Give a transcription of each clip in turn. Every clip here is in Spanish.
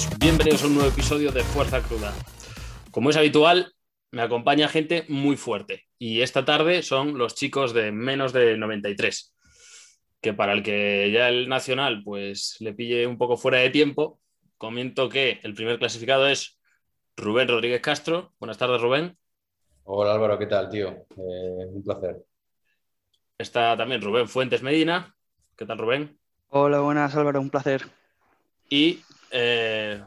todos, bienvenidos a un nuevo episodio de Fuerza Cruda. Como es habitual, me acompaña gente muy fuerte y esta tarde son los chicos de menos de 93, que para el que ya el Nacional pues le pille un poco fuera de tiempo, comento que el primer clasificado es Rubén Rodríguez Castro. Buenas tardes, Rubén. Hola Álvaro, ¿qué tal, tío? Eh, un placer. Está también Rubén Fuentes Medina. ¿Qué tal, Rubén? Hola, buenas Álvaro, un placer. Y eh,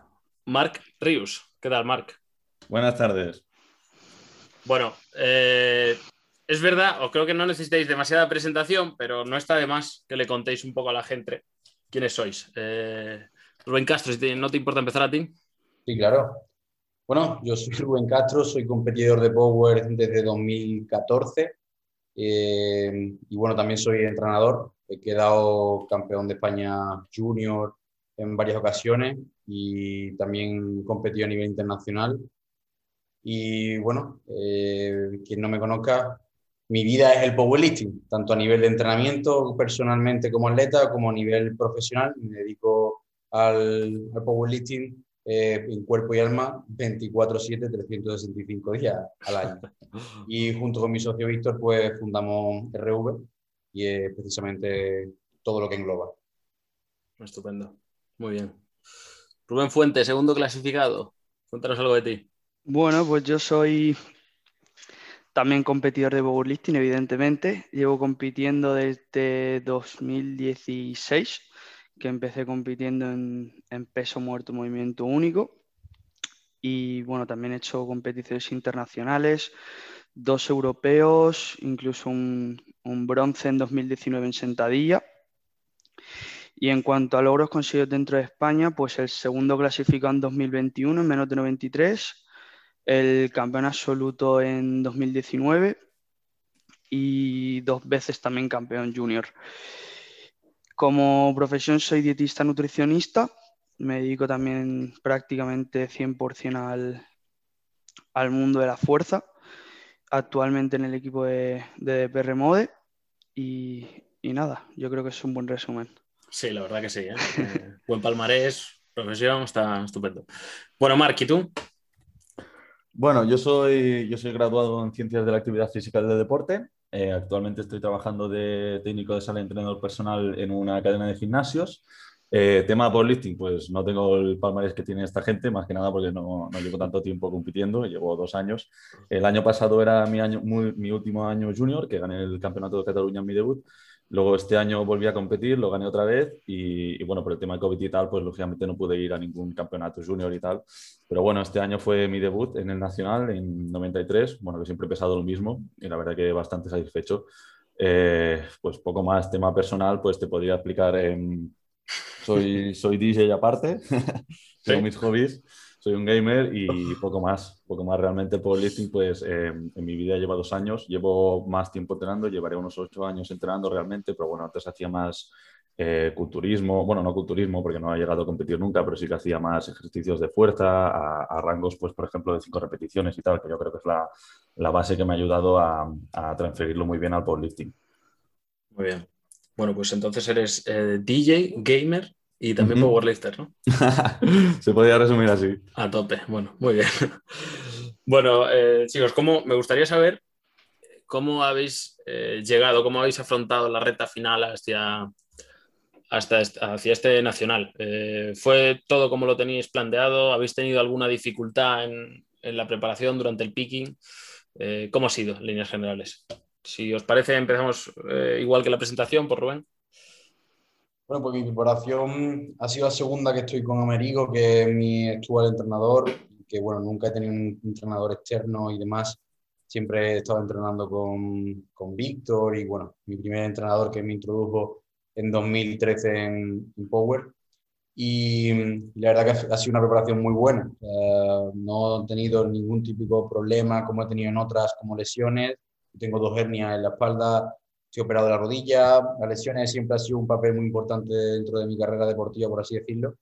Marc Rius. ¿Qué tal, Marc? Buenas tardes. Bueno, eh, es verdad, o creo que no necesitáis demasiada presentación, pero no está de más que le contéis un poco a la gente quiénes sois. Eh, Rubén Castro, si no te importa empezar a ti. Sí, claro. Bueno, yo soy Rubén Castro, soy competidor de Power desde 2014 y bueno, también soy entrenador. He quedado campeón de España junior en varias ocasiones y también competido a nivel internacional. Y bueno, eh, quien no me conozca, mi vida es el powerlifting, tanto a nivel de entrenamiento personalmente como atleta, como a nivel profesional. Me dedico al, al powerlifting eh, en cuerpo y alma 24/7, 365 días al año. Y junto con mi socio Víctor, pues fundamos RV y es precisamente todo lo que engloba. Estupendo. Muy bien. Rubén Fuente, segundo clasificado. Cuéntanos algo de ti. Bueno, pues yo soy también competidor de powerlifting, evidentemente. Llevo compitiendo desde 2016, que empecé compitiendo en, peso muerto movimiento único. Y bueno, también he hecho competiciones internacionales, dos europeos, incluso un, un bronce en 2019 en sentadilla. Y en cuanto a logros conseguidos dentro de España, pues el segundo clasificado en 2021 en menos de 93, el campeón absoluto en 2019 y dos veces también campeón junior. Como profesión soy dietista nutricionista, me dedico también prácticamente 100% al, al mundo de la fuerza, actualmente en el equipo de, de DPR Mode y nada, yo creo que es un buen resumen. Sí, la verdad que sí. ¿eh? eh buen palmarés, profesión, está estupendo. Bueno, Mark, ¿y tú? Bueno, yo soy, yo soy graduado en Ciencias de la Actividad Física del Deporte. Eh, actualmente estoy trabajando de técnico de sala de entrenador personal en una cadena de gimnasios. Eh, tema powerlifting, pues no tengo el palmarés que tiene esta gente, más que nada porque no, no llevo tanto tiempo compitiendo, llevo dos años. El año pasado era mi, año, mi último año junior, que gané el Campeonato de Cataluña en mi debut. Luego este año volví a competir, lo gané otra vez y, bueno, por el tema de COVID y tal, pues lógicamente no pude ir a ningún campeonato junior y tal. Pero bueno, este año fue mi debut en el Nacional en 93, bueno, que siempre he pesado lo mismo y la verdad que bastante satisfecho. Eh, pues poco más tema personal, pues te podría explicar, soy, soy DJ aparte, tengo mis hobbies soy un gamer y poco más, poco más realmente el powerlifting, pues eh, en mi vida lleva dos años, llevo más tiempo entrenando, llevaré unos ocho años entrenando realmente, pero bueno, antes hacía más eh, culturismo, bueno, no culturismo porque no he llegado a competir nunca, pero sí que hacía más ejercicios de fuerza, a, rangos, pues por ejemplo, de cinco repeticiones y tal, que yo creo que es la, la base que me ha ayudado a, a, transferirlo muy bien al powerlifting. Muy bien. Bueno, pues entonces eres eh, DJ, gamer y también powerlifter, ¿no? Se podría resumir así. A tope, bueno, muy bien. bueno, eh, chicos, ¿cómo, me gustaría saber cómo habéis eh, llegado, cómo habéis afrontado la recta final hacia, hasta hacia este nacional. Eh, ¿Fue todo como lo teníais planteado? ¿Habéis tenido alguna dificultad en, en la preparación durante el picking? ¿Cómo ha sido en líneas generales? Si os parece, empezamos igual que la presentación por Rubén. Bueno, pues mi preparación ha sido la segunda que estoy con Amerigo, que es mi actual entrenador, que bueno, nunca he tenido un entrenador externo y demás. Siempre he estado entrenando con, con Víctor y bueno, mi primer entrenador que me introdujo en 2013 en, Power. Y la verdad que ha sido una preparación muy buena. no he tenido ningún típico problema como he tenido en otras, como lesiones. Tengo dos hernias en la espalda, Estoy operado la rodilla, las lesiones siempre ha sido un papel muy importante dentro de mi carrera deportiva, por así decirlo,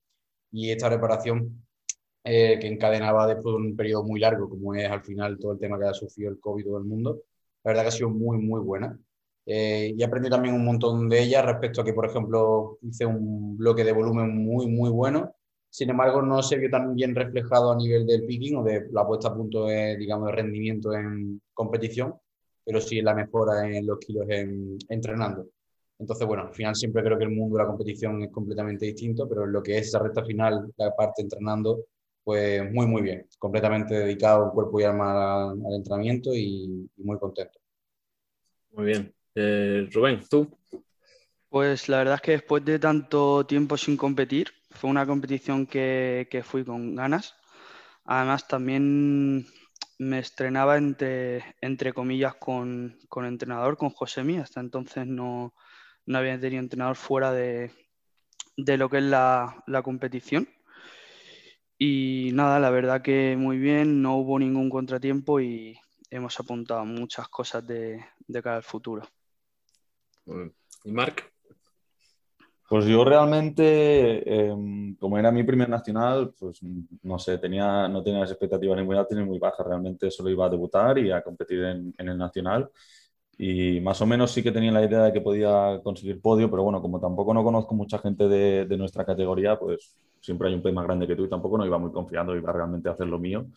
y esta reparación eh, que encadenaba después de un periodo muy largo, como es al final todo el tema que ha sufrido el COVID todo el mundo, la verdad que ha sido muy, muy buena. Eh, y aprendí también un montón de ella respecto a que, por ejemplo, hice un bloque de volumen muy, muy bueno. Sin embargo, no se vio tan bien reflejado a nivel del picking o de la puesta a punto, de, digamos, de rendimiento en competición, pero sí la mejora en los kilos entrenando. Entonces, bueno, al final siempre creo que el mundo de la competición es completamente distinto, pero en lo que es esa recta final, la parte entrenando, pues muy, muy bien. Completamente dedicado en cuerpo y alma al, entrenamiento y, muy contento. Muy bien. Eh, Rubén, ¿tú? Pues la verdad es que después de tanto tiempo sin competir, fue una competición que, fui con ganas. Además, también me estrenaba entre, entre comillas con, con entrenador, con Josemi. Hasta entonces no, había tenido entrenador fuera de, lo que es la, competición. Y nada, la verdad que muy bien, no hubo ningún contratiempo y hemos apuntado muchas cosas de, de cara al futuro. ¿Y Marc? Pues yo realmente, em, como era mi primer nacional, pues no sé, tenía, no tenía las expectativas ni muy altas ni muy bajas. Realmente solo iba a debutar y a competir en, el nacional. Y más o menos sí que tenía la idea de que podía conseguir podio, pero bueno, como tampoco no conozco mucha gente de, de nuestra categoría, pues siempre hay un pez más grande que tú y tampoco no iba muy confiando, iba realmente a hacer lo mío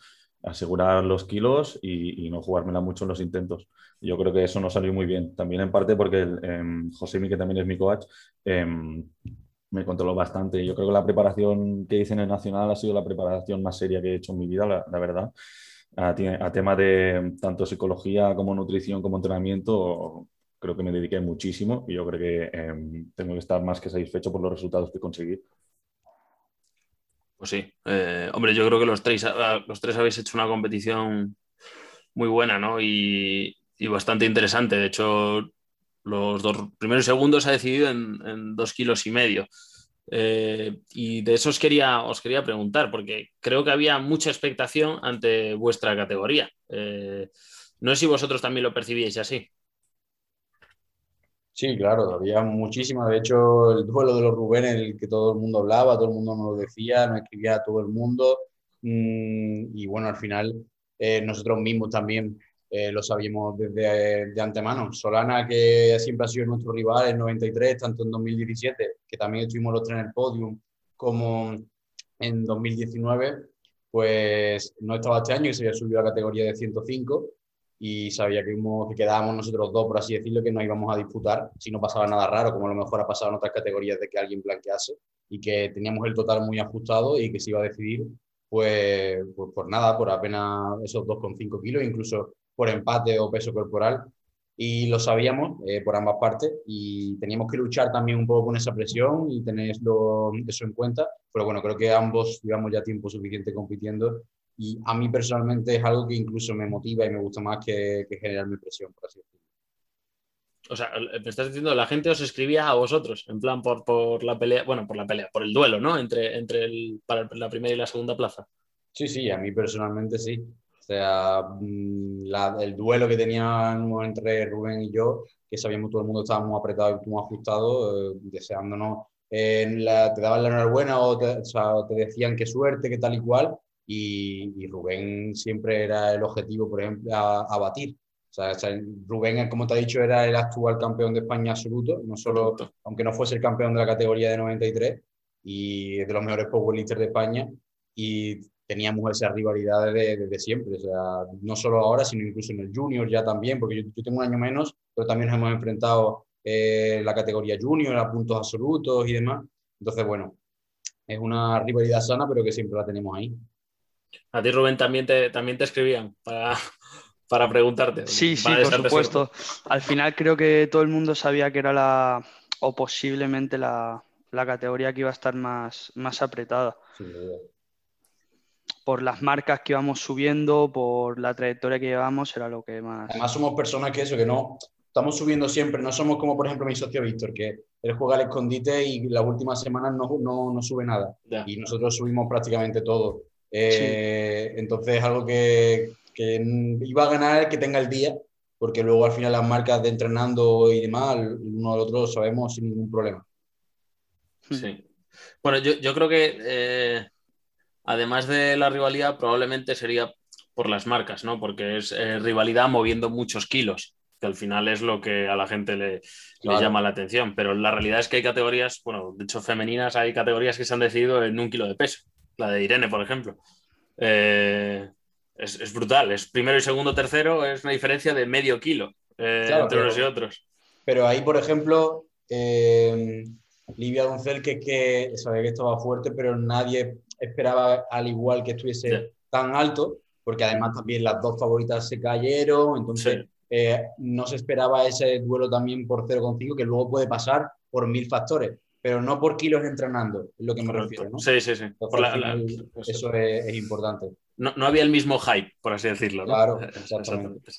asegurar los kilos y, no jugármela mucho en los intentos. Yo creo que eso no salió muy bien. También en parte porque eh, José que también es mi coach, em, me controló bastante. Yo creo que la preparación que hice en el Nacional ha sido la preparación más seria que he hecho en mi vida, la, verdad. A, a, tema de tanto psicología como nutrición como entrenamiento, creo que me dediqué muchísimo y yo creo que em, tengo que estar más que satisfecho por los resultados que conseguí. Pues sí, eh, hombre, yo creo que los tres, ah, los tres habéis hecho una competición muy buena, ¿no? Y, bastante interesante. De hecho, los dos primeros segundos ha decidido en, dos kilos y medio. Eh, y de eso os quería, os quería preguntar, porque creo que había mucha expectación ante vuestra categoría. Eh, no sé si vosotros también lo percibíais así. Sí, claro, había muchísimas. De hecho, el duelo de los Rubén, el que todo el mundo hablaba, todo el mundo nos lo decía, nos escribía a todo el mundo. Mm, y bueno, al final eh, nosotros mismos también eh, lo sabíamos desde de antemano. Solana, que siempre ha sido nuestro rival en 93, tanto en 2017, que también estuvimos los tres en el podium, como en 2019, pues no estaba este año y se había subido a la categoría de 105 y sabía que, que quedábamos nosotros dos, por así decirlo, que no íbamos a disputar si no pasaba nada raro, como a lo mejor ha pasado en otras categorías de que alguien blanquease y que teníamos el total muy ajustado y que se iba a decidir, pues, pues por nada, por apenas esos 2,5 kilos, incluso por empate o peso corporal. Y lo sabíamos eh, por ambas partes y teníamos que luchar también un poco con esa presión y tener eso en cuenta. Pero bueno, creo que ambos llevamos ya tiempo suficiente compitiendo y a mí personalmente es algo que incluso me motiva y me gusta más que, que generarme presión, por así decirlo. O sea, me estás diciendo, la gente os escribía a vosotros, en plan por, por la pelea, bueno, por la pelea, por el duelo, ¿no? Entre, entre el, para la primera y la segunda plaza. Sí, sí, a mí personalmente sí. O sea, mm, el duelo que teníamos entre Rubén y yo, que sabíamos todo el mundo estábamos apretados y muy ajustados, eh, deseándonos, eh, te daban la enhorabuena o te, o sea, te decían qué suerte, qué tal y cual, y, Rubén siempre era el objetivo, por ejemplo, a, batir. O sea, Rubén, como te ha dicho, era el actual campeón de España absoluto, no solo, aunque no fuese el campeón de la categoría de 93 y de los mejores powerlifters de España, y teníamos esa rivalidad desde, siempre, o sea, no solo ahora, sino incluso en el junior ya también, porque yo, tengo un año menos, pero también nos hemos enfrentado en eh, la categoría junior a puntos absolutos y demás. Entonces, bueno, es una rivalidad sana, pero que siempre la tenemos ahí. A ti, Rubén, también te, también te escribían para, para preguntarte. Sí, sí, por supuesto. Al final creo que todo el mundo sabía que era la, o posiblemente la, categoría que iba a estar más, más apretada. por las marcas que íbamos subiendo, por la trayectoria que llevamos, era lo que más. Además, somos personas que eso, que no estamos subiendo siempre, no somos como, por ejemplo, mi socio Víctor, que él juega al escondite y las últimas semanas no, no, no sube nada. Y nosotros subimos prácticamente todo. Eh, entonces es algo que, que, iba a ganar el que tenga el día, porque luego al final las marcas de entrenando y demás, uno al otro sabemos sin ningún problema. Sí. Bueno, yo, yo creo que eh, además de la rivalidad, probablemente sería por las marcas, ¿no? Porque es eh, rivalidad moviendo muchos kilos. que al final es lo que a la gente le, le llama la atención. Pero la realidad es que hay categorías, bueno, de hecho femeninas, hay categorías que se han decidido en un kilo de peso. La de Irene, por ejemplo. Eh, es, es brutal. Es primero y segundo, tercero, es una diferencia de medio kilo eh, Claro, entre pero- unos y otros. Pero ahí, por ejemplo, eh, Livia Doncel, que, que sabía que estaba fuerte, pero nadie esperaba al igual que estuviese tan alto, porque además también las dos favoritas se cayeron, entonces Sí. eh, no se esperaba ese duelo también por 0,5, que luego puede pasar por mil factores, pero no por kilos entrenando, es lo que me Correcto. refiero, ¿no? Sí, sí, sí. Entonces, Por la- la- pues, eso es, es importante. no, no había el mismo hype, por así decirlo. ¿no? Claro, Exactamente.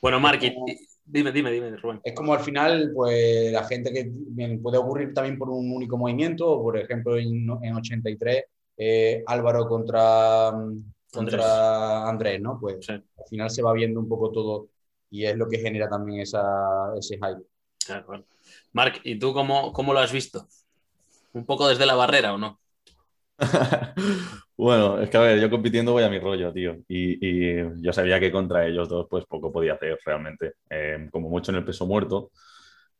Bueno, Mark, y- como- dime, dime, dime, Rubén. Es como al final, pues la gente que bien, puede ocurrir también por un único movimiento, por ejemplo en, en 83, eh, Álvaro contra, contra Andrés. ¿no? Pues Sí. al final se va viendo un poco todo y es lo que genera también esa, ese hype. Claro. Marc, ¿y tú cómo, cómo lo has visto? ¿Un poco desde la barrera o no? Bueno, es que a ver, yo compitiendo voy a mi rollo, tío. Y, y yo sabía que contra ellos dos, pues poco podía hacer realmente. Eh, como mucho en el peso muerto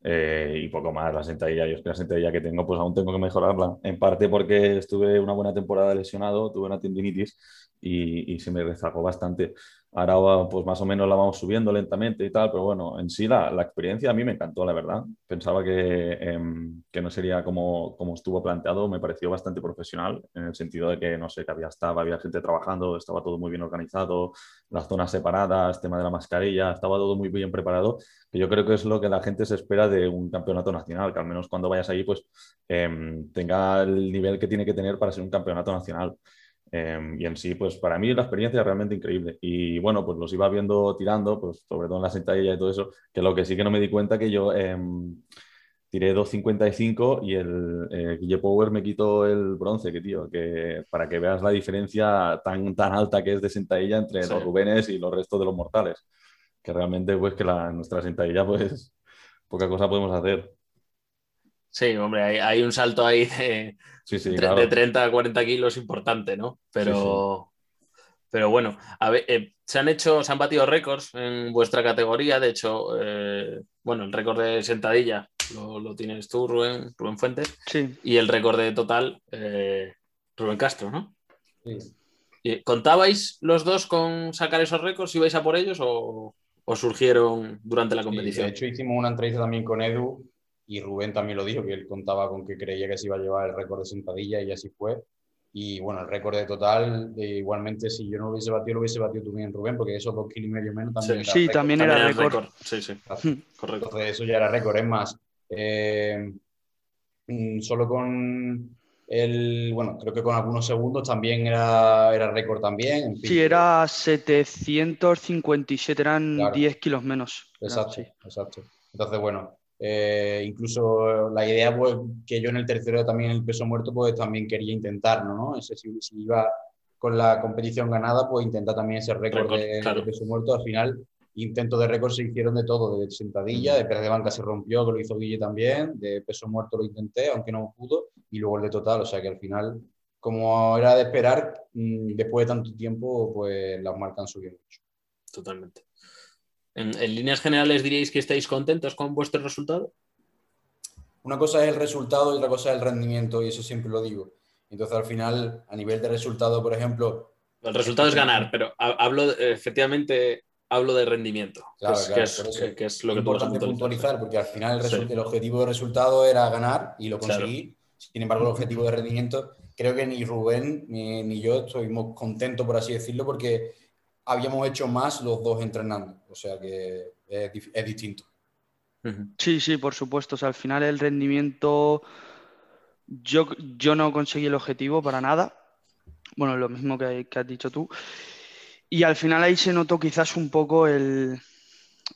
eh, y poco más. La sentadilla, yo es que la sentadilla que tengo, pues aún tengo que mejorarla. En parte porque estuve una buena temporada lesionado, tuve una tendinitis y, y se me rezagó bastante. Ahora, pues más o menos la vamos subiendo lentamente y tal, pero bueno, en sí la, la experiencia a mí me encantó, la verdad. Pensaba que, em, que no sería como, como estuvo planteado, me pareció bastante profesional, en el sentido de que, no sé, que había staff, había gente trabajando, estaba todo muy bien organizado, las zonas separadas, tema de la mascarilla, estaba todo muy bien preparado, que yo creo que es lo que la gente se espera de un campeonato nacional, que al menos cuando vayas allí, pues em, tenga el nivel que tiene que tener para ser un campeonato nacional. Eh, y en sí, pues para mí la experiencia es realmente increíble. Y bueno, pues los iba viendo tirando, pues sobre todo en la sentadilla y todo eso, que lo que sí que no me di cuenta que yo eh, tiré 2.55 y el eh, Guille Power me quitó el bronce, que tío, que para que veas la diferencia tan, tan alta que es de sentadilla entre Sí. los Rubenes y los restos de los mortales. Que realmente, pues que la, nuestra sentadilla, pues poca cosa podemos hacer. Sí, hombre, hay, hay un salto ahí de, Sí, sí, tre- claro. de 30 a 40 kilos importante, ¿no? Pero, pero bueno, a ver, eh, se han hecho, se han batido récords en vuestra categoría. De hecho, eh, bueno, el récord de sentadilla lo, lo tienes tú, Rubén, Rubén Fuentes, Sí, y el récord de total, eh, Rubén Castro, ¿no? Sí. ¿Y ¿Contabais los dos con sacar esos récords? ¿Ibais a por ellos o, o surgieron durante la Sí, competición? de hecho, hicimos una entrevista también con Edu y Rubén también lo dijo, que él contaba con que creía que se iba a llevar el récord de sentadilla y así fue. Y bueno, el récord de total, eh, igualmente, si yo no lo hubiese batido, lo hubiese batido tú bien, Rubén, porque esos dos kilos y medio menos también Sí. era Sí, récord. también También era el récord. Sí, sí, correcto. Entonces eso ya era récord. Es más, eh, mm, solo con el, bueno, creo que con algunos segundos también era, era récord también. en fin. Sí, era 757, eran Claro. 10 kilos menos. Exacto, así. exacto. Entonces, bueno, eh, incluso la idea, pues, que yo en el tercero también el peso muerto, pues también quería intentarlo, ¿no? Ese, si, si iba con la competición ganada, pues intentar también ese récord Récord, de, claro. de peso muerto. Al final, intentos de récord se hicieron de todo, de sentadilla, de pérez de banca se rompió, que lo hizo Guille también, de peso muerto lo intenté, aunque no pudo, y luego el de total, o sea que al final, como era de esperar, mm, después de tanto tiempo, pues las marcas han subido mucho. Totalmente. En, en líneas generales diríais que estáis contentos con vuestro resultado. Una cosa es el resultado y otra cosa es el rendimiento, y eso siempre lo digo. Entonces, al final, a nivel de resultado, por ejemplo, El resultado es ganar, pero ha- hablo efectivamente hablo de rendimiento, Claro, que, es, claro, que es- que- que es lo que importante puntualizar. porque al final el, Sí. el objetivo de resultado era ganar y lo Claro. conseguí. Sin embargo, el objetivo de rendimiento, creo que ni Rubén ni, ni yo estuvimos contentos, por así decirlo, porque habíamos hecho más los dos entrenando. O sea que es, distinto. Sí, sí, por supuesto. O sea, al final el rendimiento, yo, yo no conseguí el objetivo para nada. Bueno, lo mismo que, que has dicho tú. Y al final ahí se notó quizás un poco el,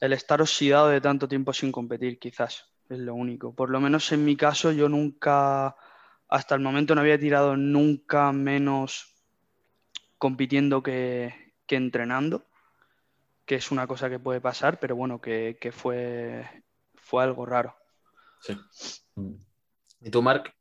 el estar oxidado de tanto tiempo sin competir, quizás. Es lo único. Por lo menos en mi caso, yo nunca, hasta el momento no había tirado nunca menos compitiendo que, que entrenando, que es una cosa que puede pasar, pero bueno, que, que fue, fue algo raro. Sí. ¿Y tú, Marc?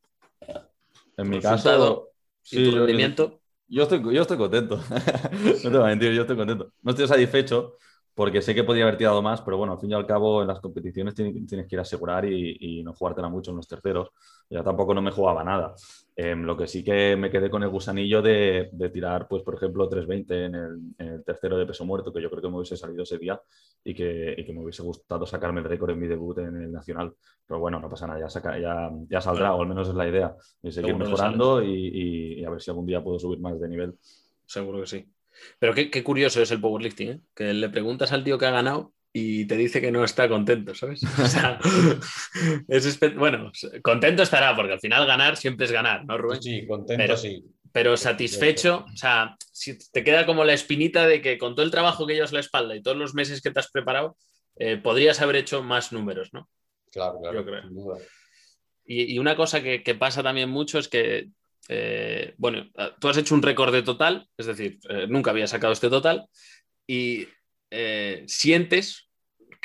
En mi caso, ¿Y tu yo- rendimiento? Yo estoy, yo estoy contento. no te voy a mentir, yo estoy contento. No estoy satisfecho porque sé que podría haber tirado más, pero bueno, al fin y al cabo en las competiciones tienes, que ir a asegurar y, y, no jugártela mucho en los terceros. Ya tampoco no me jugaba nada. Em, lo que sí que me quedé con el gusanillo de, tirar, pues por ejemplo, 320 en el, en el, tercero de peso muerto, que yo creo que me hubiese salido ese día y que, y que me hubiese gustado sacarme el récord en mi debut en el Nacional. Pero bueno, no pasa nada, ya, saca, ya, ya, saldrá, o al menos es la idea, de seguir mejorando y, y, a ver si algún día puedo subir más de nivel. Seguro que sí. Pero qué, qué curioso es el powerlifting, ¿eh? que le preguntas al tío que ha ganado y te dice que no está contento, ¿sabes? O sea, es bueno, contento estará, porque al final ganar siempre es ganar, ¿no, Rubén? Sí, contento pero, sí. Pero satisfecho, o sea, si te queda como la espinita de que con todo el trabajo que llevas la espalda y todos los meses que te has preparado, eh, podrías haber hecho más números, ¿no? Claro, claro. Yo creo. Y, y, una cosa que, que, pasa también mucho es que eh, bueno, tú has hecho un récord de total, es decir, eh, nunca había sacado este total, y sientes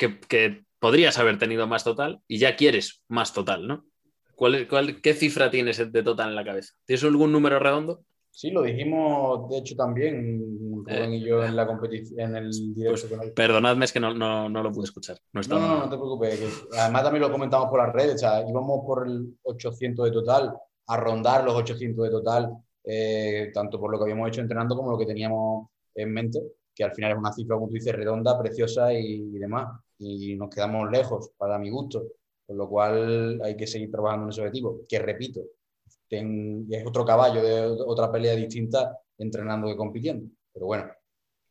que, que, podrías haber tenido más total y ya quieres más total, ¿no? ¿Cuál, cuál, qué cifra tienes de total en la cabeza? ¿Tienes algún número redondo? Sí, lo dijimos, de hecho, también Rubén y yo en la competición, en el directo. Pues, perdonadme, es que no, no, no, lo pude escuchar. No, no, no, no, te preocupes. además, también lo comentamos por las redes. O sea, íbamos por el 800 de total a rondar los 800 de total, eh, tanto por lo que habíamos hecho entrenando como lo que teníamos en mente, que al final es una cifra, como tú dices, redonda, preciosa y, demás. Y nos quedamos lejos, para mi gusto. Por lo cual hay que seguir trabajando en ese objetivo, que repito, es otro caballo de otra pelea distinta entrenando que compitiendo. Pero bueno.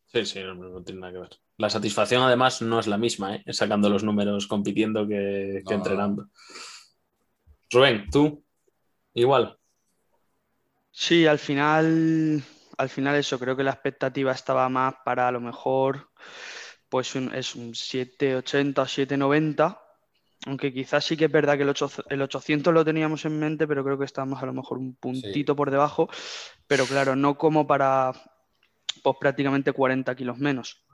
Sí, sí, no, tiene nada que ver. La satisfacción además no es la misma, ¿eh? sacando los números compitiendo que, que entrenando. Rubén, tú, Igual. Sí, al final, al final eso, creo que la expectativa estaba más para a lo mejor, pues es un 780 o 790, aunque quizás sí que es verdad que el, el 800 lo teníamos en mente, pero creo que estábamos a lo mejor un puntito por debajo, pero claro, no como para pues prácticamente 40 kilos menos.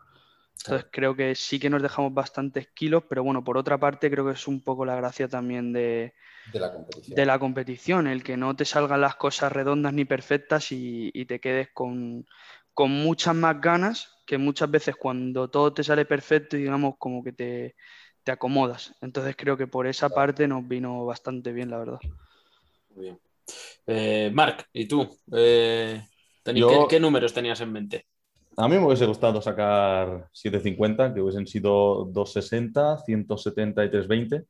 Entonces creo que sí que nos dejamos bastantes kilos, pero bueno, por otra parte creo que es un poco la gracia también de, de, la, competición. el que no te salgan las cosas redondas ni perfectas y, te quedes con, muchas más ganas que muchas veces cuando todo te sale perfecto y digamos como que te, acomodas. Entonces creo que por esa parte nos vino bastante bien, la verdad. Muy bien. Eh, Marc, ¿y tú? Eh, ¿qué, números tenías en mente? A mí me hubiese gustado sacar 750, que hubiesen sido 260, 170 y 320,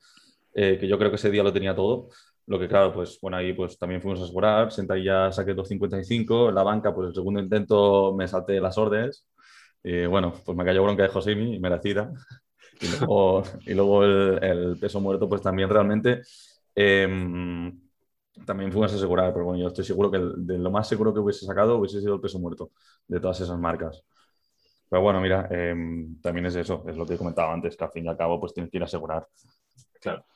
eh, que yo creo que ese día lo tenía todo. Lo que claro, pues bueno, ahí pues también fuimos a asegurar, ya saqué 255, en la banca pues el segundo intento me salté las órdenes, y bueno, pues me cayó bronca de Josemi, merecida. Y luego, y luego el, peso muerto pues también realmente... Eh, también fuimos a asegurar, pero bueno, yo estoy seguro que de lo más seguro que hubiese sacado hubiese sido el peso muerto de todas esas marcas. Pero bueno, mira, em, también es eso, es lo que he comentado antes, que al fin y al cabo pues tienes que ir a asegurar. Claro.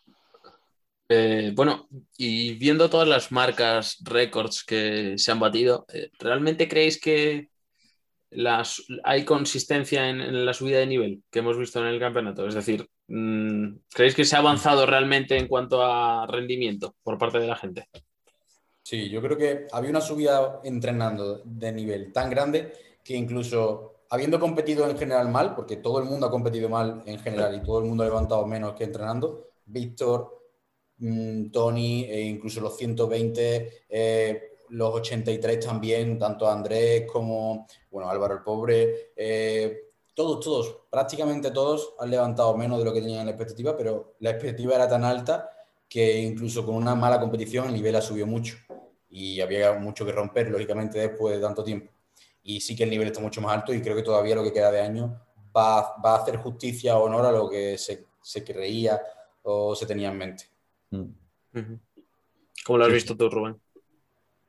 Eh, bueno, y viendo todas las marcas, récords que se han batido, eh, ¿realmente creéis que hay consistencia en, la subida de nivel que hemos visto en el campeonato? Es decir, mm, ¿creéis que se ha avanzado realmente en cuanto a rendimiento por parte de la gente? Sí, yo creo que había una subida entrenando de nivel tan grande que incluso habiendo competido en general mal, porque todo el mundo ha competido mal en general y todo el mundo ha levantado menos que entrenando, Víctor, mm, Tony, e incluso los 120, los 83 también, tanto Andrés como bueno, Álvaro el Pobre, eh, todos, todos, prácticamente todos han levantado menos de lo que tenían la expectativa, pero la expectativa era tan alta que incluso con una mala competición el nivel ha subido mucho y había mucho que romper, lógicamente, después de tanto tiempo. Y sí que el nivel está mucho más alto y creo que todavía lo que queda de año va, va a hacer justicia o honor a lo que se, se creía o se tenía en mente. Mm. ¿Cómo lo has visto tú, Rubén?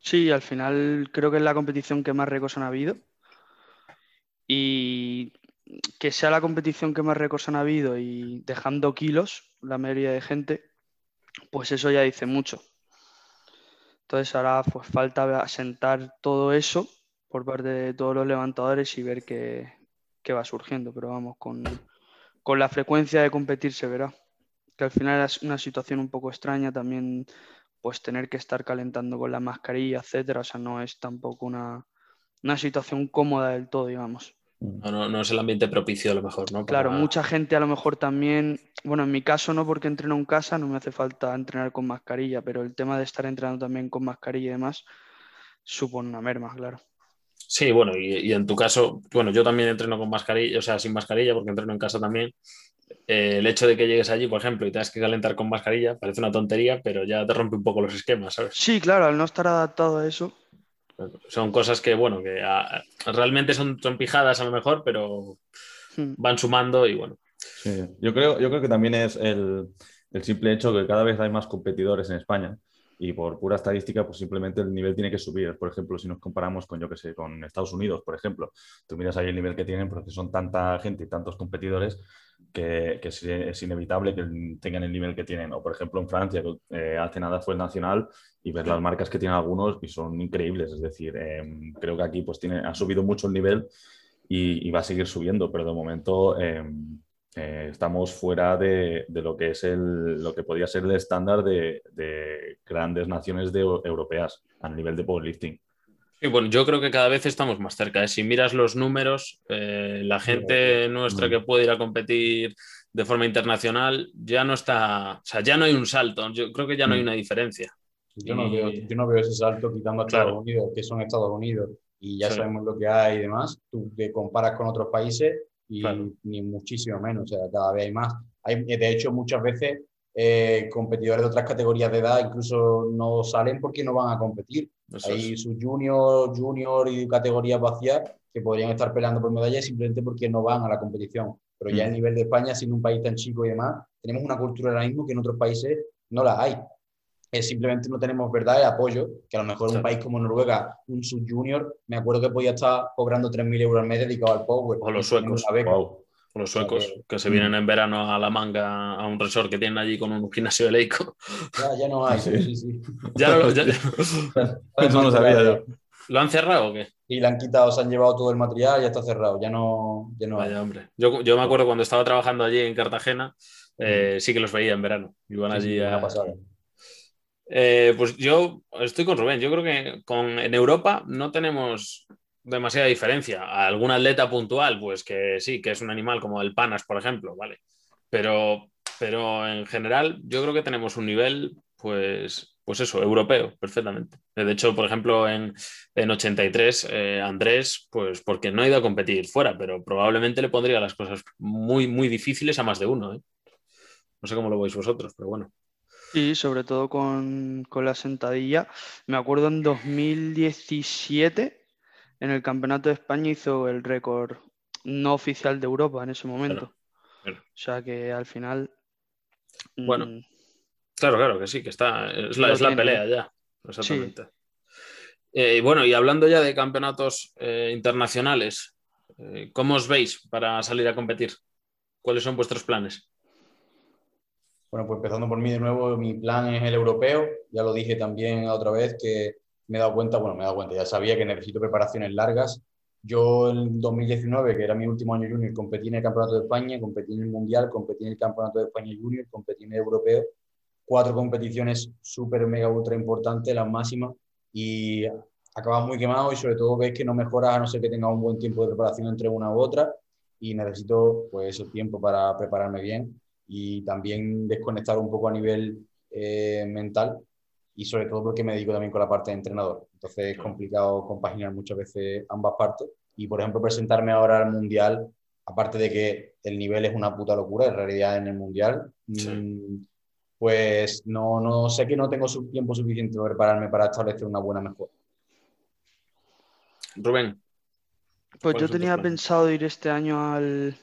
Sí, al final creo que es la competición que más récords han habido. Y que sea la competición que más récords han habido y dejando kilos la mayoría de gente, pues eso ya dice mucho. Entonces ahora pues falta asentar todo eso por parte de todos los levantadores y ver qué, va surgiendo. Pero vamos, con, con la frecuencia de competir se verá. Que al final es una situación un poco extraña también pues tener que estar calentando con la mascarilla, etcétera. O sea, no es tampoco una, situación cómoda del todo, digamos. No, no, es el ambiente propicio a lo mejor, ¿no? Claro, mucha gente a lo mejor también, bueno, en mi caso no porque entreno en casa, no me hace falta entrenar con mascarilla, pero el tema de estar entrenando también con mascarilla y demás supone una merma, claro. Sí, bueno, y, en tu caso, bueno, yo también entreno con mascarilla, o sea, sin mascarilla porque entreno en casa también. Eh, el hecho de que llegues allí, por ejemplo, y tengas que calentar con mascarilla, parece una tontería, pero ya te rompe un poco los esquemas, ¿sabes? Sí, claro, al no estar adaptado a eso, son cosas que, bueno, que realmente son, son pijadas a lo mejor, pero hmm. van sumando y bueno. yo, creo, yo creo que también es el, el simple hecho que cada vez hay más competidores en España y por pura estadística, pues simplemente el nivel tiene que subir. Por ejemplo, si nos comparamos con, yo que sé, con Estados Unidos, por ejemplo, tú miras ahí el nivel que tienen porque son tanta gente y tantos competidores que, que es, inevitable que tengan el nivel que tienen. O, por ejemplo, en Francia, eh, hace nada fue el Nacional y ves las marcas que tienen algunos y son increíbles. Es decir, em, creo que aquí pues tiene, ha subido mucho el nivel y, va a seguir subiendo, pero de momento... Em, eh, estamos fuera de, lo que es el, lo que podría ser el estándar de, grandes naciones de, europeas a nivel de powerlifting. Sí, bueno, yo creo que cada vez estamos más cerca. ¿eh? Si miras los números, eh, la gente nuestra que puede ir a competir de forma internacional ya no está, o sea, ya no hay un salto. Yo creo que ya no hay mm. una diferencia. Yo no, veo, ese salto quitando a Estados Unidos, que son Estados Unidos, y ya sabemos lo que hay y demás. Tú que comparas con otros países, y ni muchísimo menos, o sea, cada vez hay más. Hay, de hecho, muchas veces eh, competidores de otras categorías de edad incluso no salen porque no van a competir. hay sus junior, junior y categorías vacías que podrían estar peleando por medallas simplemente porque no van a la competición. Pero ya a mm. nivel de España, siendo un país tan chico y demás, tenemos una cultura ahora mismo que en otros países no la hay simplemente no tenemos verdad el apoyo, que a lo mejor un país como Noruega, un sub-junior, me acuerdo que podía estar cobrando 3.000 euros al mes dedicado al Power. O los suecos. O los suecos, que, se vienen en verano a la manga a un resort que tienen allí con un gimnasio de leico. Ya, ya no hay, sí, sí. Ya, no, ya, Eso no sabía yo. ¿Lo han cerrado o qué? Y le han quitado, se han llevado todo el material, ya está cerrado, ya no, ya no hay. hombre. Yo, yo, me acuerdo cuando estaba trabajando allí en Cartagena, eh, sí que los veía en verano. Iban allí a, eh, pues yo estoy con Rubén. Yo creo que con, en Europa no tenemos demasiada diferencia. algún atleta puntual, pues que sí, que es un animal como el Panas, por ejemplo, ¿vale? Pero, pero en general yo creo que tenemos un nivel, pues, pues eso, europeo, perfectamente. De hecho, por ejemplo, en, en 83, eh, Andrés, pues porque no ha ido a competir fuera, pero probablemente le pondría las cosas muy, muy difíciles a más de uno. ¿eh? No sé cómo lo veis vosotros, pero bueno. Sí, sobre todo con, la sentadilla. Me acuerdo en 2017, en el Campeonato de España hizo el récord no oficial de Europa en ese momento. O sea que al final... Bueno, mm, claro, claro que sí, que está, es la, pelea ya. Exactamente. Eh, y bueno, y hablando ya de campeonatos eh, internacionales, eh, ¿cómo os veis para salir a competir? ¿Cuáles son vuestros planes? Bueno, pues empezando por mí de nuevo, mi plan es el europeo. Ya lo dije también otra vez que me he dado cuenta, bueno, me he dado cuenta, ya sabía que necesito preparaciones largas. Yo en 2019, que era mi último año junior, competí en el Campeonato de España, competí en el Mundial, competí en el Campeonato de España Junior, competí en el Europeo. Cuatro competiciones súper, mega, ultra importantes, las máximas. Y acabas muy quemado y sobre todo ves que no mejoras a no ser que tengas un buen tiempo de preparación entre una u otra. Y necesito pues ese tiempo para prepararme bien y también desconectar un poco a nivel eh, mental y sobre todo porque me dedico también con la parte de entrenador. Entonces es complicado compaginar muchas veces ambas partes. Y por ejemplo, presentarme ahora al Mundial, aparte de que el nivel es una puta locura, en realidad en el Mundial, mm, pues no, no sé que no tengo su tiempo suficiente para prepararme para establecer una buena mejora. Rubén. Pues yo tenía pensado ir este año al,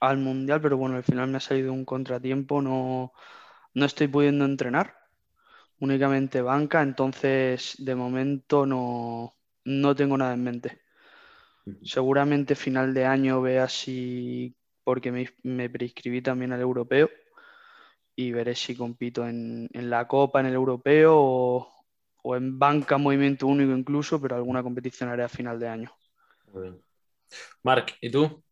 al Mundial, pero bueno, al final me ha salido un contratiempo, no, no estoy pudiendo entrenar, únicamente banca, entonces de momento no, no tengo nada en mente. Seguramente final de año vea si, porque me, me prescribí también al europeo y veré si compito en, en la Copa, en el europeo o, o, en banca, movimiento único incluso, pero alguna competición haré a final de año. Marc, ¿y tú?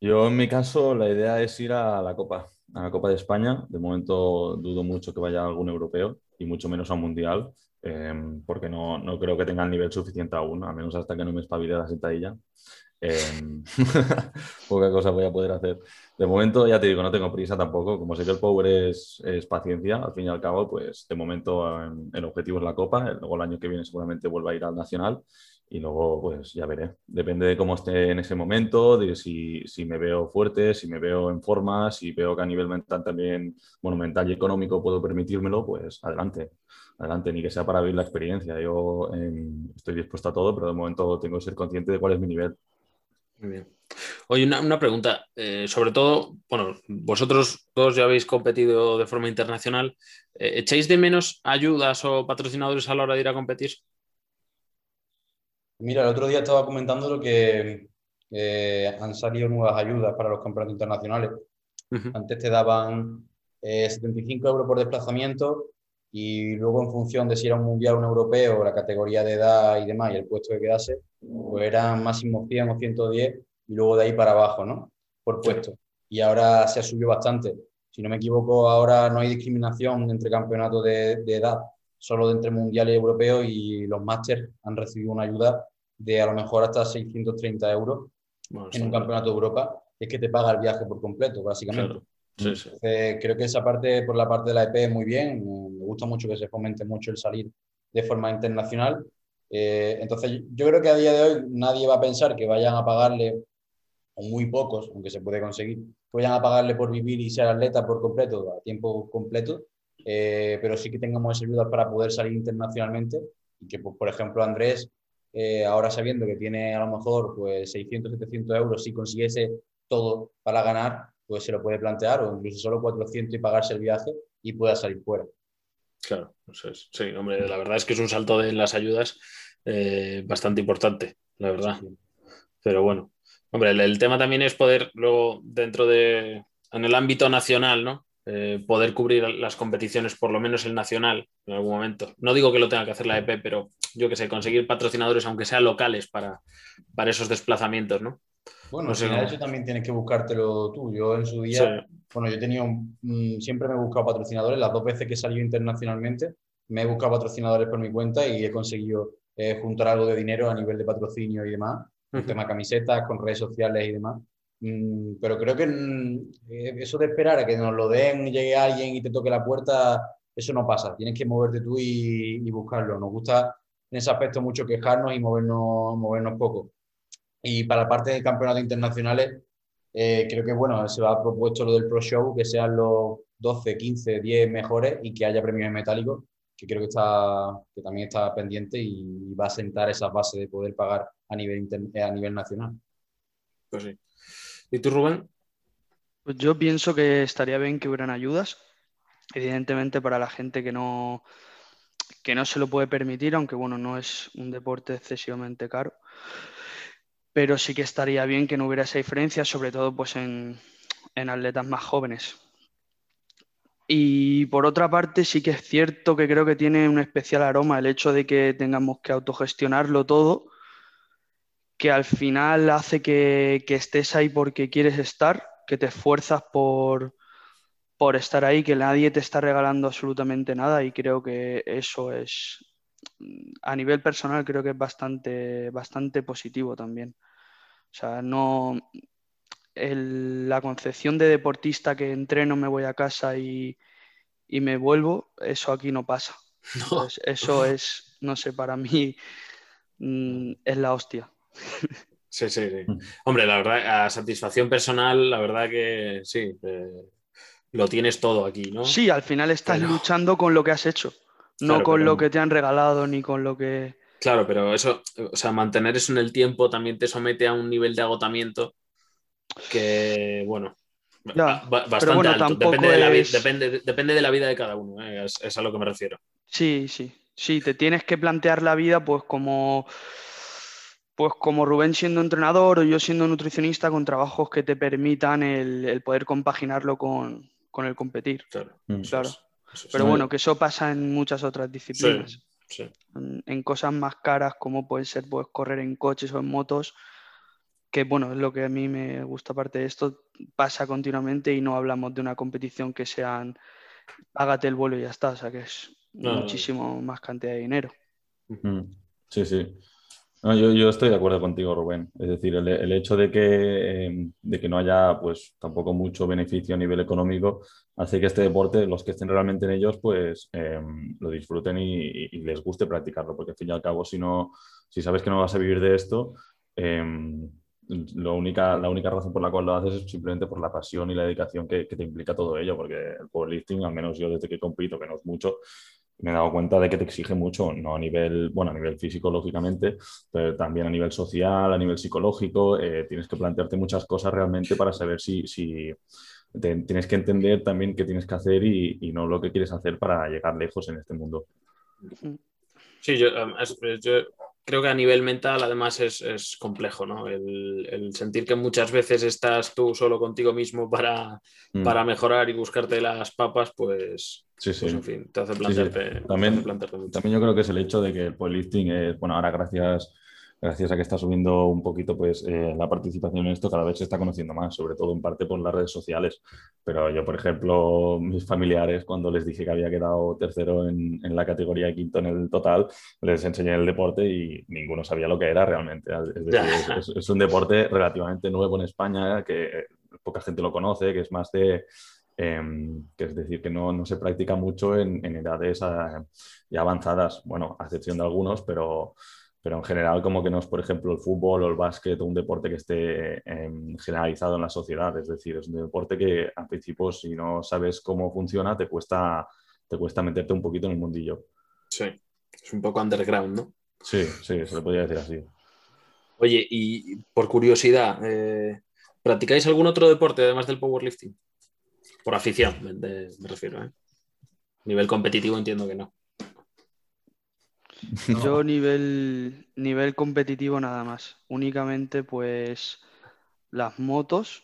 Yo en mi caso la idea es ir a la Copa, a la Copa de España. De momento dudo mucho que vaya algún europeo y mucho menos a un mundial, em, porque no, no, creo que tenga el nivel suficiente aún, a menos hasta que no me espabile la sentadilla. Em, poca cosa voy a poder hacer. De momento, ya te digo, no tengo prisa tampoco. Como sé que el Power es, paciencia, al fin y al cabo, pues de momento el objetivo es la Copa. Luego el año que viene seguramente vuelva a ir al Nacional y luego pues ya veré. Depende de cómo esté en ese momento, de si, si, me veo fuerte, si me veo en forma, si veo que a nivel mental también, bueno, mental y económico puedo permitírmelo, pues adelante, adelante, ni que sea para vivir la experiencia. Yo em, estoy dispuesto a todo, pero de momento tengo que ser consciente de cuál es mi nivel. Muy bien. Oye, una, pregunta, eh, sobre todo, bueno, vosotros todos ya habéis competido de forma internacional, eh, ¿echáis de menos ayudas o patrocinadores a la hora de ir a competir? Mira, el otro día estaba comentando lo que han salido nuevas ayudas para los campeonatos internacionales. Antes te daban 75 eh, euros por desplazamiento y luego en función de si era un mundial o un europeo, la categoría de edad y demás y el puesto que quedase, pues eran máximo 100 o 110 y luego de ahí para abajo, ¿no? Por puesto. Y ahora se ha subido bastante. Si no me equivoco, ahora no hay discriminación entre campeonatos de, de edad, solo de entre mundial y europeo y los máster han recibido una ayuda de a lo mejor hasta 630 euros en un campeonato de Europa, es que te paga el viaje por completo, básicamente. creo que esa parte, por la parte de la EP, es muy bien. Me gusta mucho que se fomente mucho el salir de forma internacional. Eh, entonces, yo creo que a día de hoy nadie va a pensar que vayan a pagarle, o muy pocos, aunque se puede conseguir, que vayan a pagarle por vivir y ser atleta por completo, a tiempo completo, eh, pero sí que tengamos esa ayuda para poder salir internacionalmente y que, pues, por ejemplo, Andrés eh, ahora sabiendo que tiene a lo mejor pues 600, 700 euros, si consiguiese todo para ganar, pues se lo puede plantear o incluso solo 400 y pagarse el viaje y pueda salir fuera. Claro, eso es. Sí, hombre, la verdad es que es un salto de las ayudas eh, bastante importante, la verdad. Pero bueno, hombre, el, tema también es poder luego dentro de, en el ámbito nacional, ¿no? Eh, poder cubrir las competiciones, por lo menos el nacional, en algún momento. No digo que lo tenga que hacer la EP, pero yo que sé, conseguir patrocinadores, aunque sean locales, para, para esos desplazamientos, ¿no? Bueno, no eso también tienes que buscártelo tú. Yo en su día, bueno, yo he tenido, siempre me he buscado patrocinadores, las dos veces que he salido internacionalmente, me he buscado patrocinadores por mi cuenta y he conseguido eh, juntar algo de dinero a nivel de patrocinio y demás, con tema camisetas, con redes sociales y demás. Mm, pero creo que mm, eh, eso de esperar a que nos lo den, llegue alguien y te toque la puerta, eso no pasa. Tienes que moverte tú y, buscarlo. Nos gusta en ese aspecto mucho quejarnos y movernos, movernos poco. Y para la parte de campeonatos internacionales, eh, creo que bueno, se va propuesto lo del Pro Show, que sean los 12, 15, 10 mejores y que haya premios en metálico, que creo que, está, que también está pendiente y va a sentar esa base de poder pagar a nivel, a nivel nacional. Pues sí. ¿Y tú, Rubén? Pues yo pienso que estaría bien que hubieran ayudas, evidentemente para la gente que no, que no se lo puede permitir, aunque bueno, no es un deporte excesivamente caro. Pero sí que estaría bien que no hubiera esa diferencia, sobre todo pues en, en atletas más jóvenes. Y por otra parte, sí que es cierto que creo que tiene un especial aroma el hecho de que tengamos que autogestionarlo todo que al final hace que, estés ahí porque quieres estar, que te esfuerzas por, por estar ahí, que nadie te está regalando absolutamente nada y creo que eso es, a nivel personal, creo que es bastante, bastante positivo también. O sea, no, la concepción de deportista que entreno, me voy a casa y, me vuelvo, eso aquí no pasa. eso es, no sé, para mí mm, es la hostia. Sí, sí, sí. Mm. Hombre, la verdad, a satisfacción personal, la verdad que sí, eh, lo tienes todo aquí, ¿no? Sí, al final estás luchando con lo que has hecho, no con lo que te han regalado ni con lo que... Claro, pero eso, o sea, mantener eso en el tiempo también te somete a un nivel de agotamiento que, bueno, bastante alto. Depende, de la depende, de la vida de cada uno, ¿eh? es a lo que me refiero. Sí, sí. Sí, te tienes que plantear la vida pues como pues como Rubén siendo entrenador o yo siendo nutricionista con trabajos que te permitan el, poder compaginarlo con, el competir. Claro. Mm. Pero bueno, que eso pasa en muchas otras disciplinas. En, cosas más caras como puede ser pues, correr en coches o en motos, que bueno, es lo que a mí me gusta aparte de esto, pasa continuamente y no hablamos de una competición que sean hágate el vuelo y ya está, o sea que es muchísimo más cantidad de dinero. Sí, sí. yo, estoy de acuerdo contigo, Rubén. Es decir, el, hecho de que, em, de que no haya pues tampoco mucho beneficio a nivel económico hace que este deporte, los que estén realmente en ellos, pues em, lo disfruten y, les guste practicarlo, porque al fin y al cabo, si, no, si sabes que no vas a vivir de esto, em, lo única, la única razón por la cual lo haces es simplemente por la pasión y la dedicación que, que te implica todo ello, porque el powerlifting, al menos yo desde que compito, que no es mucho, me he dado cuenta de que te exige mucho, no a nivel, bueno, a nivel físico, lógicamente, pero también a nivel social, a nivel psicológico. Eh, tienes que plantearte muchas cosas realmente para saber si, si tienes que entender también qué tienes que hacer y, y, no lo que quieres hacer para llegar lejos en este mundo. Sí, yo, yo creo que a nivel mental además es, complejo, ¿no? El, sentir que muchas veces estás tú solo contigo mismo para, mm. para mejorar y buscarte las papas, pues, sí, sí. Pues, en fin, te hace plantearte, También, también yo creo que es el hecho de que el powerlifting es, bueno, ahora gracias gracias a que está subiendo un poquito pues, eh, la participación en esto, cada vez se está conociendo más, sobre todo en parte por las redes sociales. Pero yo, por ejemplo, mis familiares, cuando les dije que había quedado tercero en, en la categoría de quinto en el total, les enseñé el deporte y ninguno sabía lo que era realmente. Es, decir, es, un deporte relativamente nuevo en España, que poca gente lo conoce, que es más de... Em, que es decir, que no, no, se practica mucho en, en edades ah, ya avanzadas, bueno, a excepción de algunos, pero, pero en general como que no es, por ejemplo, el fútbol o el básquet o un deporte que esté em, generalizado en la sociedad. Es decir, es un deporte que al principio si no sabes cómo funciona te cuesta, te cuesta meterte un poquito en el mundillo. Sí, es un poco underground, ¿no? Sí, sí, se le podría decir así. Oye, y por curiosidad, eh, ¿practicáis algún otro deporte además del powerlifting? Por afición, me, me refiero. ¿eh? Nivel competitivo entiendo que no. Yo nivel, nivel competitivo nada más. Únicamente pues las motos,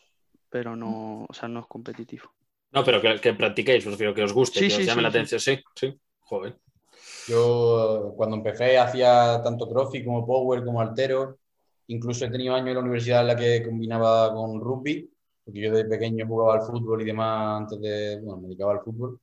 pero no, o sea, no es competitivo. No, pero que, que practiquéis, os que os guste, que os llame la atención. Sí, sí, joder. Yo cuando empecé hacía tanto crossfit como power como altero. Incluso he tenido años en la universidad en la que combinaba con rugby, porque yo de pequeño jugaba al fútbol y demás antes de, bueno, me dedicaba al fútbol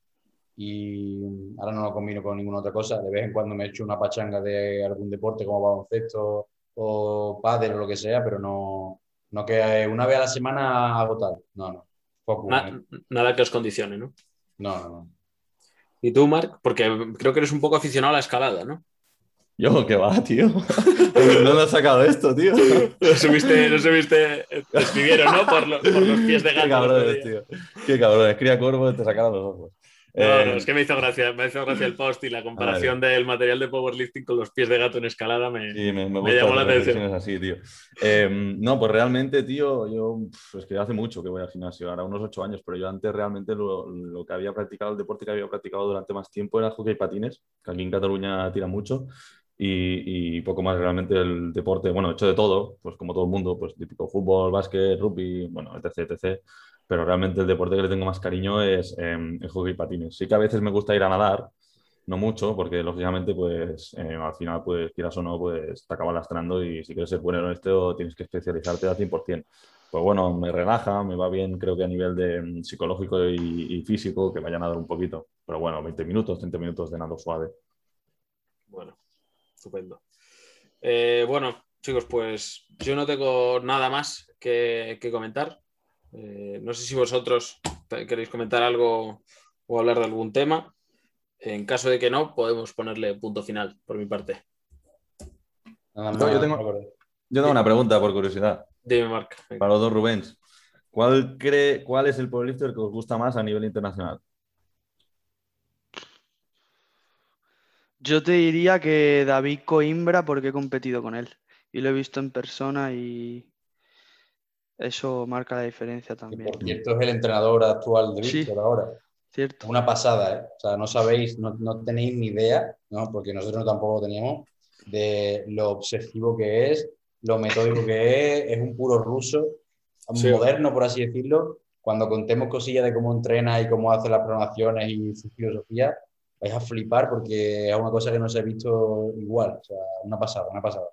y ahora no lo combino con ninguna otra cosa. De vez en cuando me echo una pachanga de algún deporte como baloncesto o pádel o lo que sea, pero no, no que una vez a la semana hago tal. No, no. nada que os condicione, ¿no? No, no, no. ¿Y tú, Marc? Porque creo que eres un poco aficionado a la escalada, ¿no? Yo, ¿qué va, tío? no lo has sacado esto, tío. Lo subiste, lo subiste, te escribieron, ¿no? Por, por, los pies de gato. Qué cabrón, tío. Qué cabrón, escribía corvo y te sacaron los ojos. No, eh, es que me hizo gracia, me hizo gracia el post y la comparación del material de powerlifting con los pies de gato en escalada me, me, llamó la atención. Así, tío. Em, no, pues realmente, tío, yo es que hace mucho que voy al gimnasio, ahora unos ocho años, pero yo antes realmente lo, lo, que había practicado, el deporte que había practicado durante más tiempo era hockey y patines, que aquí en Cataluña tira mucho. Y, y, poco más realmente el deporte, bueno, he hecho de todo, pues como todo el mundo, pues típico fútbol, básquet, rugby, bueno, etc, etc pero realmente el deporte que le tengo más cariño es em, el hockey y patines. Sí que a veces me gusta ir a nadar, no mucho, porque lógicamente, pues em, al final, pues quieras o no, pues te acabas lastrando y si quieres ser bueno en esto, tienes que especializarte al 100%. Pues bueno, me relaja, me va bien, creo que a nivel de em, psicológico y, físico, que vaya a nadar un poquito. Pero bueno, 20 minutos, 30 minutos de nado suave. Bueno, estupendo. Eh, bueno, chicos, pues yo no tengo nada más que comentar. Eh, no sé si vosotros queréis comentar algo o hablar de algún tema. En caso de que no, podemos ponerle punto final por mi parte. yo, tengo, una pregunta por curiosidad. Dime, Marc. Para los dos Rubens. ¿Cuál, cree, ¿Cuál es el powerlifter que os gusta más a nivel internacional? Yo te diría que David Coimbra porque he competido con él y lo he visto en persona y, eso marca la diferencia también. Y esto es el entrenador actual de Víctor ahora. Cierto. Una pasada, ¿eh? O sea, no sabéis, no, no tenéis ni idea, ¿no? porque nosotros tampoco lo teníamos, de lo obsesivo que es, lo metódico que es, es un puro ruso, moderno, por así decirlo. Cuando contemos cosillas de cómo entrena y cómo hace las programaciones y su filosofía, vais a flipar porque es una cosa que no se ha visto igual. O sea, una pasada, una pasada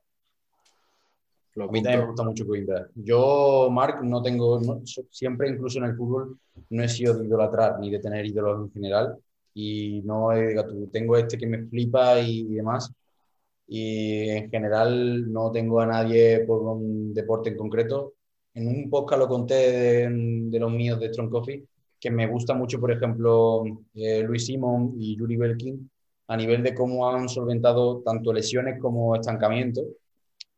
a mí también me gusta mucho Coimbra. Yo, Mark, no tengo, siempre incluso en el fútbol, no he sido de idolatrar ni de tener ídolos en general. Y no he, tengo este que me flipa y, demás. y en general no tengo a nadie por un deporte en concreto. En un podcast lo conté de, los míos de Strong Coffee, que me gusta mucho, por ejemplo, eh, Luis Simon y Yuri Belkin, a nivel de cómo han solventado tanto lesiones como estancamiento.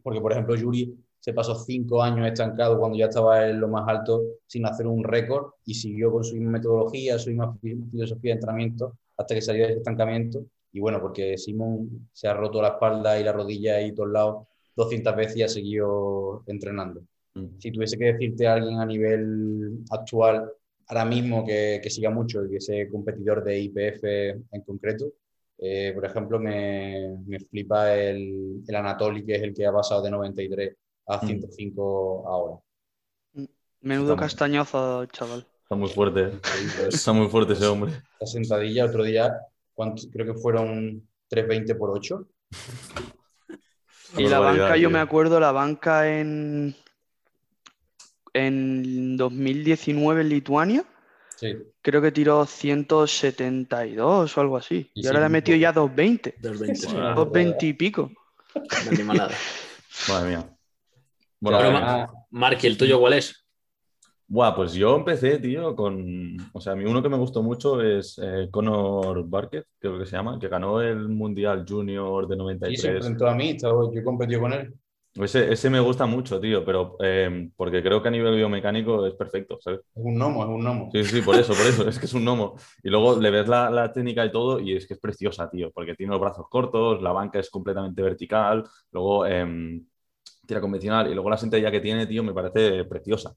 Porque, por ejemplo, Yuri se pasó cinco años estancado cuando ya estaba en lo más alto sin hacer un récord y siguió con su misma metodología, su misma filosofía de entrenamiento hasta que salió del estancamiento y bueno, porque Simón se ha roto la espalda y la rodilla y todos lados 200 veces y ha seguido entrenando. Mm. Si tuviese que decirte a alguien a nivel actual, ahora mismo que, que siga mucho y que sea competidor de IPF en concreto, eh, por ejemplo, me, me flipa el, el, Anatoly, que es el que ha pasado de 93 a 105 mm. ahora. Mm. Menudo castañazo, chaval. Está muy fuerte. ¿eh? Está muy fuerte ese hombre. La sentadilla, otro día creo que fueron 3.20 por 8. Y la banca, yo me acuerdo, la banca en, en 2019 en Lituania. Creo que tiró 172 o algo así. Y, ahora le ha metido ya 220. 220. 220 y pico. Madre mía. Bueno, Marky, ¿el tuyo cuál es? Buah, pues yo empecé, tío, con. O sea, a mí uno que me gustó mucho es eh, Conor Barker, creo que se llama, que ganó el Mundial Junior de 93. Y se enfrentó a mí, yo competí con él. Ese, ese, me gusta mucho, tío, pero eh, porque creo que a nivel biomecánico es perfecto, ¿sabes? Es un gnomo, es un gnomo. Sí, sí, por eso, por eso, es que es un gnomo. Y luego le ves la, la, técnica y todo y es que es preciosa, tío, porque tiene los brazos cortos, la banca es completamente vertical, luego eh, tira convencional y luego la sentadilla que tiene, tío, me parece preciosa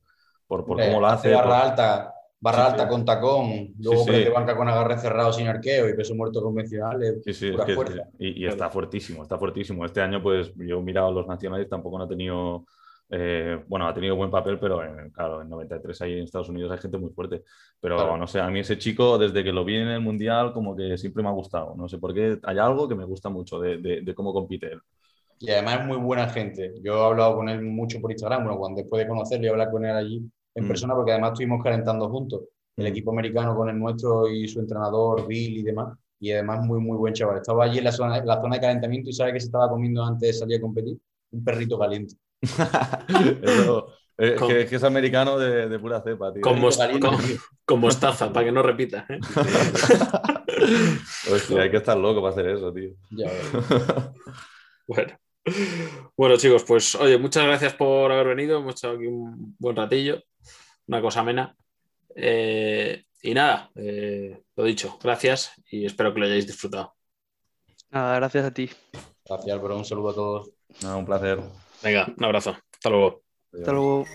por, cómo lo hace. Barra alta, barra alta con tacón, luego sí, banca con agarre cerrado sin arqueo y peso muerto convencional. Sí, sí, y, está fuertísimo, está fuertísimo. Este año, pues yo he mirado los nacionales, tampoco no ha tenido. Eh, bueno, ha tenido buen papel, pero en, claro, en 93 ahí en Estados Unidos hay gente muy fuerte. Pero no sé, a mí ese chico, desde que lo vi en el Mundial, como que siempre me ha gustado. No sé por qué, hay algo que me gusta mucho de, de, cómo compite él. Y además es muy buena gente. Yo he hablado con él mucho por Instagram, bueno, cuando después de conocerlo y hablar con él allí, en mm. persona, porque además estuvimos calentando juntos, el mm. equipo americano con el nuestro y su entrenador, Bill y demás, y además muy, muy buen chaval. Estaba allí en la zona, la zona de calentamiento y sabe que se estaba comiendo antes de salir a competir un perrito caliente. Eh, que, es americano de, pura cepa, tío. Con, mostaza, para que no repita. ¿eh? Hostia, hay que estar loco para hacer eso, tío. Ya, bueno. Bueno, chicos, pues oye, muchas gracias por haber venido. Hemos estado aquí un buen ratillo, una cosa amena. Eh, y nada, eh, lo dicho, gracias y espero que lo hayáis disfrutado. Nada, gracias a ti. Gracias, bro. Un saludo a todos. un placer. Venga, un abrazo. Hasta luego. Hasta luego.